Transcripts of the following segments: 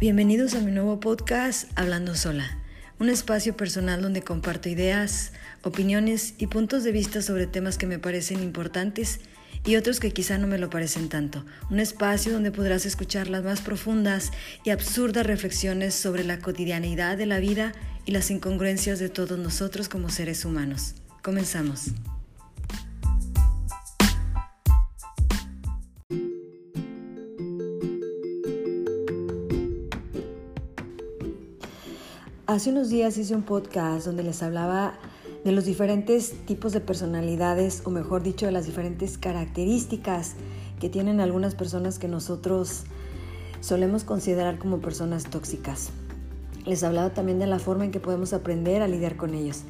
Bienvenidos a mi nuevo podcast Hablando Sola, un espacio personal donde comparto ideas, opiniones y puntos de vista sobre temas que me parecen importantes y otros que quizá no me lo parecen tanto. Un espacio donde podrás escuchar las más profundas y absurdas reflexiones sobre la cotidianidad de la vida y las incongruencias de todos nosotros como seres humanos. Comenzamos. Hace unos días hice un podcast donde les hablaba de los diferentes tipos de personalidades, o mejor dicho, de las diferentes características que tienen algunas personas que nosotros solemos considerar como personas tóxicas. Les hablaba también de la forma en que podemos aprender a lidiar con ellos.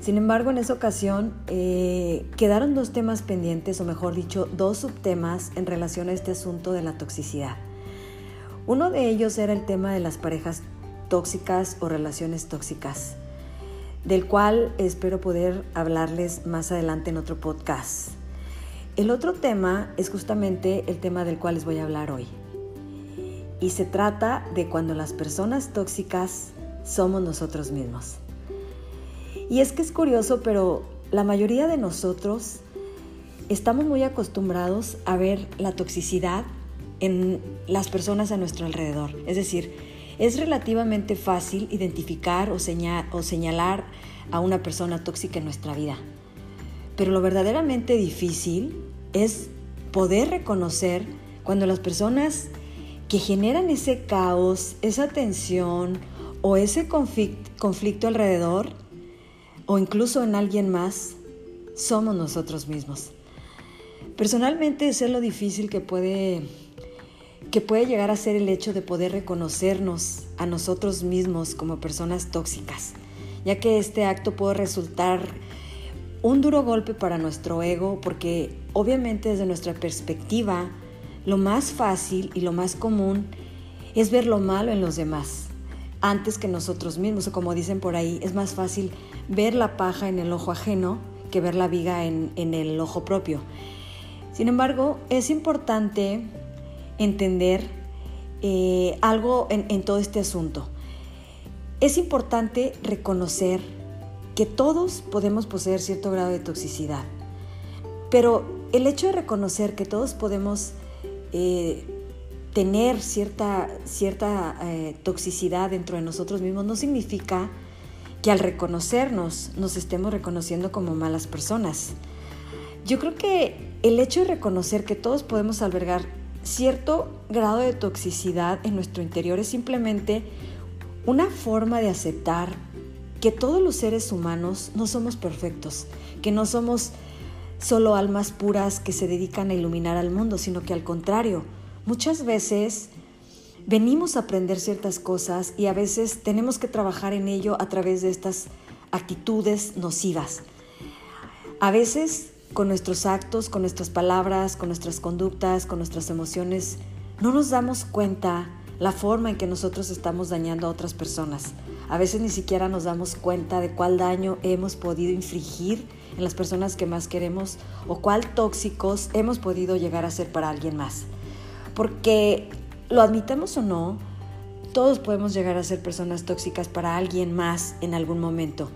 Sin embargo, en esa ocasión eh, quedaron dos temas pendientes, o mejor dicho, dos subtemas en relación a este asunto de la toxicidad. Uno de ellos era el tema de las parejas tóxicas o relaciones tóxicas, del cual espero poder hablarles más adelante en otro podcast. El otro tema es justamente el tema del cual les voy a hablar hoy. Y se trata de cuando las personas tóxicas somos nosotros mismos. Y es que es curioso, pero la mayoría de nosotros estamos muy acostumbrados a ver la toxicidad en las personas a nuestro alrededor. Es decir, es relativamente fácil identificar o, señalar a una persona tóxica en nuestra vida. Pero lo verdaderamente difícil es poder reconocer cuando las personas que generan ese caos, esa tensión o ese conflicto alrededor o incluso en alguien más, somos nosotros mismos. Personalmente es lo difícil que puede que puede llegar a ser el hecho de poder reconocernos a nosotros mismos como personas tóxicas, ya que este acto puede resultar un duro golpe para nuestro ego porque obviamente desde nuestra perspectiva lo más fácil y lo más común es ver lo malo en los demás antes que nosotros mismos o como dicen por ahí es más fácil ver la paja en el ojo ajeno que ver la viga en, en el ojo propio. Sin embargo, es importante entender eh, algo en, todo este asunto. Es importante reconocer que todos podemos poseer cierto grado de toxicidad, pero el hecho de reconocer que todos podemos eh, tener cierta, cierta eh, toxicidad dentro de nosotros mismos no significa que al reconocernos nos estemos reconociendo como malas personas. Yo creo que el hecho de reconocer que todos podemos albergar cierto grado de toxicidad en nuestro interior es simplemente una forma de aceptar que todos los seres humanos no somos perfectos, que no somos solo almas puras que se dedican a iluminar al mundo, sino que al contrario, muchas veces venimos a aprender ciertas cosas y a veces tenemos que trabajar en ello a través de estas actitudes nocivas. A veces con nuestros actos, con nuestras palabras, con nuestras conductas, con nuestras emociones, no nos damos cuenta la forma en que nosotros estamos dañando a otras personas. A veces ni siquiera nos damos cuenta de cuál daño hemos podido infligir en las personas que más queremos o cuál tóxicos hemos podido llegar a ser para alguien más. Porque lo admitamos o no, todos podemos llegar a ser personas tóxicas para alguien más en algún momento.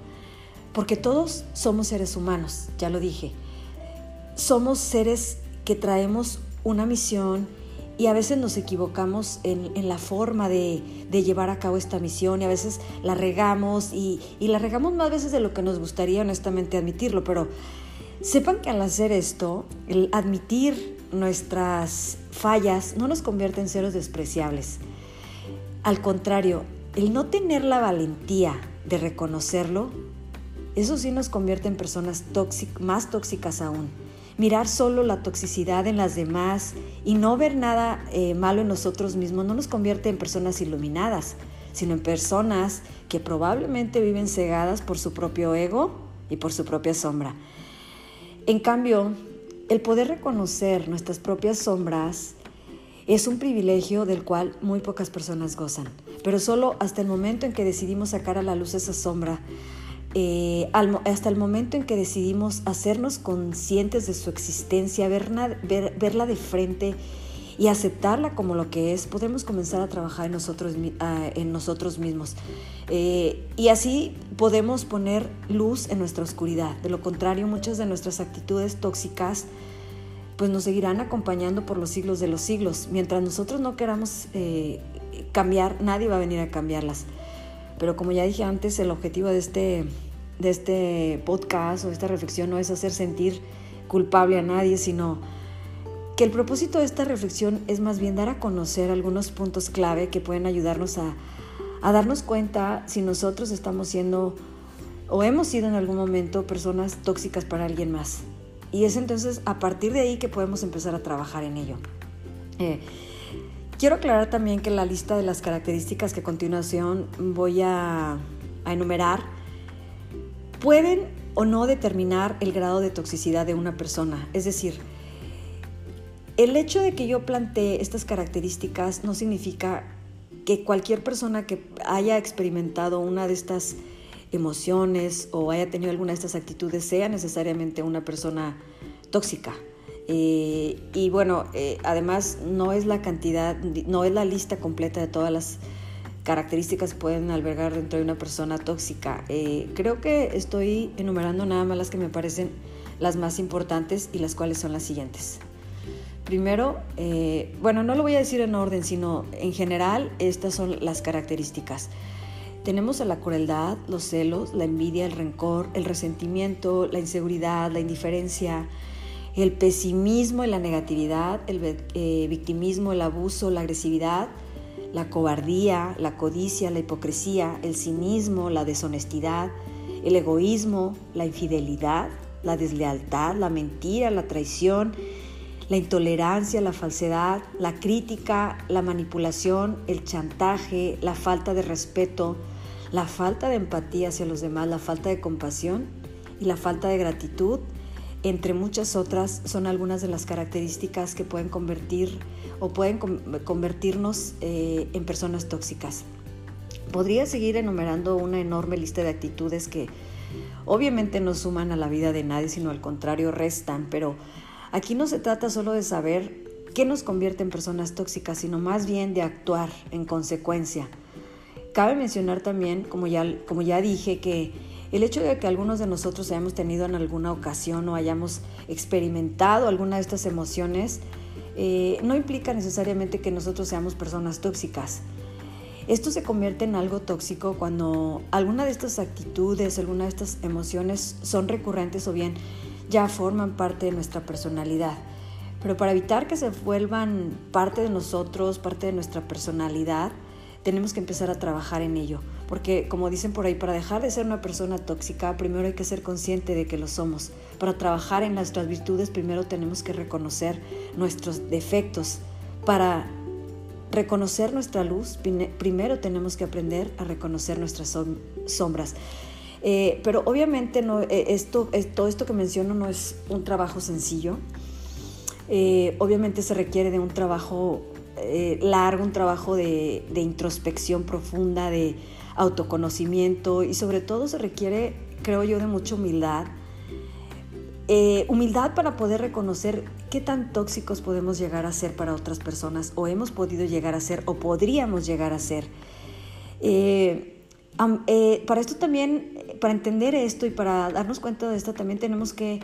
Porque todos somos seres humanos, ya lo dije somos seres que traemos una misión y a veces nos equivocamos en, la forma de, llevar a cabo esta misión y a veces la regamos y, la regamos más veces de lo que nos gustaría honestamente admitirlo, pero sepan que al hacer esto, el admitir nuestras fallas no nos convierte en seres despreciables. Al contrario, el no tener la valentía de reconocerlo, eso sí nos convierte en personas más tóxicas aún mirar solo la toxicidad en las demás y no ver nada eh, malo en nosotros mismos no nos convierte en personas iluminadas, sino en personas que probablemente viven cegadas por su propio ego y por su propia sombra. En cambio, el poder reconocer nuestras propias sombras es un privilegio del cual muy pocas personas gozan, pero solo hasta el momento en que decidimos sacar a la luz esa sombra, eh, hasta el momento en que decidimos hacernos conscientes de su existencia, verla, de frente y aceptarla como lo que es, podremos comenzar a trabajar en nosotros, nosotros mismos. Eh, y así podemos poner luz en nuestra oscuridad. De lo contrario, muchas de nuestras actitudes tóxicas pues nos seguirán acompañando por los siglos de los siglos. Mientras nosotros no queramos eh, cambiar, nadie va a venir a cambiarlas. Pero como ya dije antes, el objetivo de este, de este podcast o esta reflexión no es hacer sentir culpable a nadie, sino que el propósito de esta reflexión es más bien dar a conocer algunos puntos clave que pueden ayudarnos a, darnos cuenta si nosotros estamos siendo o hemos sido en algún momento personas tóxicas para alguien más. Y es entonces a partir de ahí que podemos empezar a trabajar en ello. Eh, quiero aclarar también que la lista de las características que a continuación voy a enumerar pueden o no determinar el grado de toxicidad de una persona. Es decir, el hecho de que yo plantee estas características no significa que cualquier persona que haya experimentado una de estas emociones o haya tenido alguna de estas actitudes sea necesariamente una persona tóxica. Eh, y bueno, eh, además no es la cantidad, no es la lista completa de todas las características que pueden albergar dentro de una persona tóxica. Eh, creo que estoy enumerando nada más las que me parecen las más importantes y las cuales son las siguientes. Primero, eh, bueno, no lo voy a decir en orden, sino en general estas son las características. Tenemos a la crueldad, los celos, la envidia, el rencor, el resentimiento, la inseguridad, la indiferencia, el pesimismo y la negatividad, el eh, victimismo, el abuso, la agresividad, la cobardía, la codicia, la hipocresía, el cinismo, la deshonestidad, el egoísmo, la infidelidad, la deslealtad, la mentira, la traición, la intolerancia, la falsedad, la crítica, la manipulación, el chantaje, la falta de respeto, la falta de empatía hacia los demás, la falta de compasión y la falta de gratitud, entre muchas otras, son algunas de las características que pueden convertir o pueden convertirnos eh, en personas tóxicas. Podría seguir enumerando una enorme lista de actitudes que obviamente no suman a la vida de nadie, sino al contrario restan, pero Aquí no se trata solo de saber qué nos convierte en personas tóxicas, sino más bien de actuar en consecuencia. Cabe mencionar también, como ya, como ya dije, que el hecho de que algunos de nosotros hayamos tenido en alguna ocasión o hayamos experimentado alguna de estas emociones, eh, no implica necesariamente que nosotros seamos personas tóxicas. Esto se convierte en algo tóxico cuando alguna de estas actitudes, alguna de estas emociones son recurrentes o bien ya forman parte de nuestra personalidad. Pero para evitar que se vuelvan parte de nosotros, parte de nuestra personalidad, tenemos que empezar a trabajar en ello. Porque como dicen por ahí, para dejar de ser una persona tóxica, primero hay que ser consciente de que lo somos. Para trabajar en nuestras virtudes, primero tenemos que reconocer nuestros defectos. Para reconocer nuestra luz, primero tenemos que aprender a reconocer nuestras sombras. Eh, pero obviamente no, eh, esto, todo esto que menciono no es un trabajo sencillo. Eh, obviamente se requiere de un trabajo largo, un trabajo de, introspección profunda, de autoconocimiento y sobre todo se requiere, creo yo, de mucha humildad. humildad para poder reconocer qué tan tóxicos podemos llegar a ser para otras personas o hemos podido llegar a ser o podríamos llegar a ser. para esto también para entender esto y para darnos cuenta de esto también tenemos que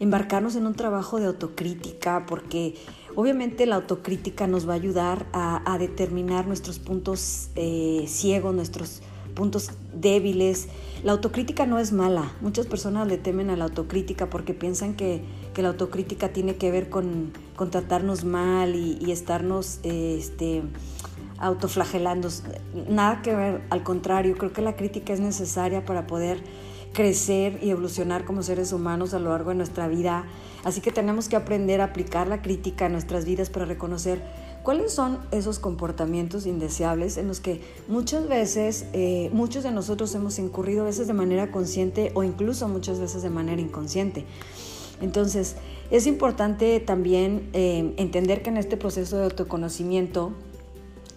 embarcarnos en un trabajo de autocrítica porque obviamente la autocrítica nos va a ayudar a, determinar nuestros puntos eh, ciegos, nuestros puntos débiles. La autocrítica no es mala. Muchas personas le temen a la autocrítica porque piensan que, la autocrítica tiene que ver con, tratarnos mal y, estarnos este, autoflagelando. Nada que ver, al contrario, creo que la crítica es necesaria para poder crecer y evolucionar como seres humanos a lo largo de nuestra vida. Así que tenemos que aprender a aplicar la crítica en nuestras vidas para reconocer cuáles son esos comportamientos indeseables en los que muchas veces, eh, muchos de nosotros hemos incurrido a veces de manera consciente o incluso muchas veces de manera inconsciente. Entonces, es importante también eh, entender que en este proceso de autoconocimiento,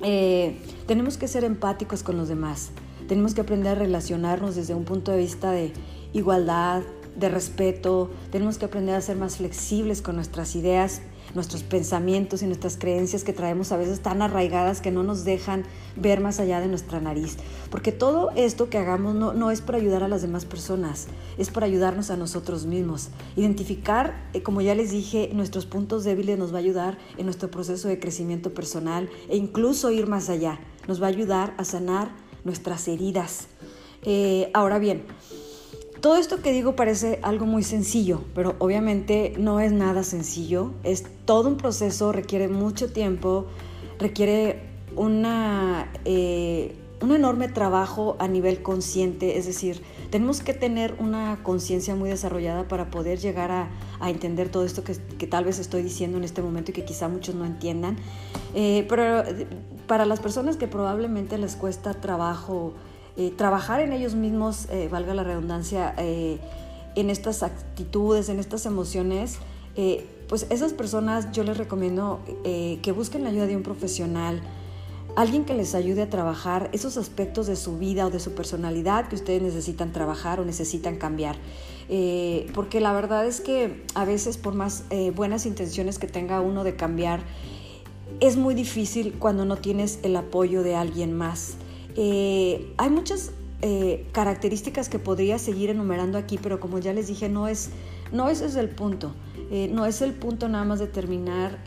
eh, tenemos que ser empáticos con los demás, tenemos que aprender a relacionarnos desde un punto de vista de igualdad, de respeto, tenemos que aprender a ser más flexibles con nuestras ideas, nuestros pensamientos y nuestras creencias que traemos a veces tan arraigadas que no nos dejan ver más allá de nuestra nariz. Porque todo esto que hagamos no, no es para ayudar a las demás personas, es para ayudarnos a nosotros mismos. Identificar, eh, como ya les dije, nuestros puntos débiles nos va a ayudar en nuestro proceso de crecimiento personal e incluso ir más allá. Nos va a ayudar a sanar nuestras heridas. Eh, ahora bien, todo esto que digo parece algo muy sencillo, pero obviamente no es nada sencillo. Es todo un proceso, requiere mucho tiempo, requiere una, eh, un enorme trabajo a nivel consciente, es decir, tenemos que tener una conciencia muy desarrollada para poder llegar a, entender todo esto que, tal vez estoy diciendo en este momento y que quizá muchos no entiendan. Eh, pero para las personas que probablemente les cuesta trabajo, eh, trabajar en ellos mismos, eh, valga la redundancia, eh, en estas actitudes, en estas emociones, pues esas personas yo les recomiendo que busquen la ayuda de un profesional, alguien que les ayude a trabajar esos aspectos de su vida o de su personalidad que ustedes necesitan trabajar o necesitan cambiar. porque la verdad es que a veces por más buenas intenciones que tenga uno de cambiar, es muy difícil cuando no tienes el apoyo de alguien más. Eh, hay muchas eh, características que podría seguir enumerando aquí, pero como ya les dije, no es, no es el punto. Eh, no es el punto nada más determinar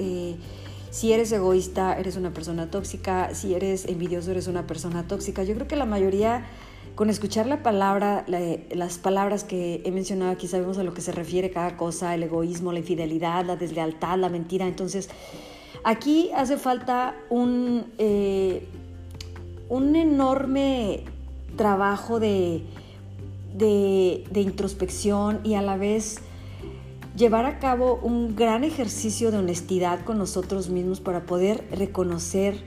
si eres egoísta, eres una persona tóxica, si eres envidioso, eres una persona tóxica. Yo creo que la mayoría, con escuchar la palabra, las palabras que he mencionado aquí, sabemos a lo que se refiere cada cosa, el egoísmo, la infidelidad, la deslealtad, la mentira. Entonces, aquí hace falta un un enorme trabajo de, de, introspección y a la vez llevar a cabo un gran ejercicio de honestidad con nosotros mismos para poder reconocer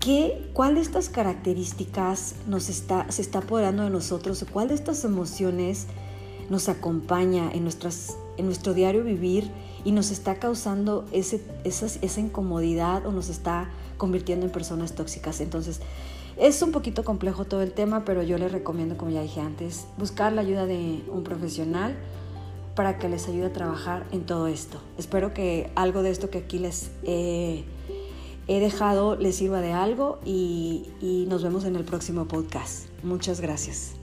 qué, cuál de estas características nos está, se está apoderando de nosotros, cuál de estas emociones nos acompaña en, nuestras, en nuestro diario vivir y nos está causando ese, esa, esa incomodidad o nos está convirtiendo en personas tóxicas. Entonces, es un poquito complejo todo el tema, pero yo les recomiendo, como ya dije antes, buscar la ayuda de un profesional para que les ayude a trabajar en todo esto. Espero que algo de esto que aquí les he dejado les sirva de algo y, nos vemos en el próximo podcast. Muchas gracias.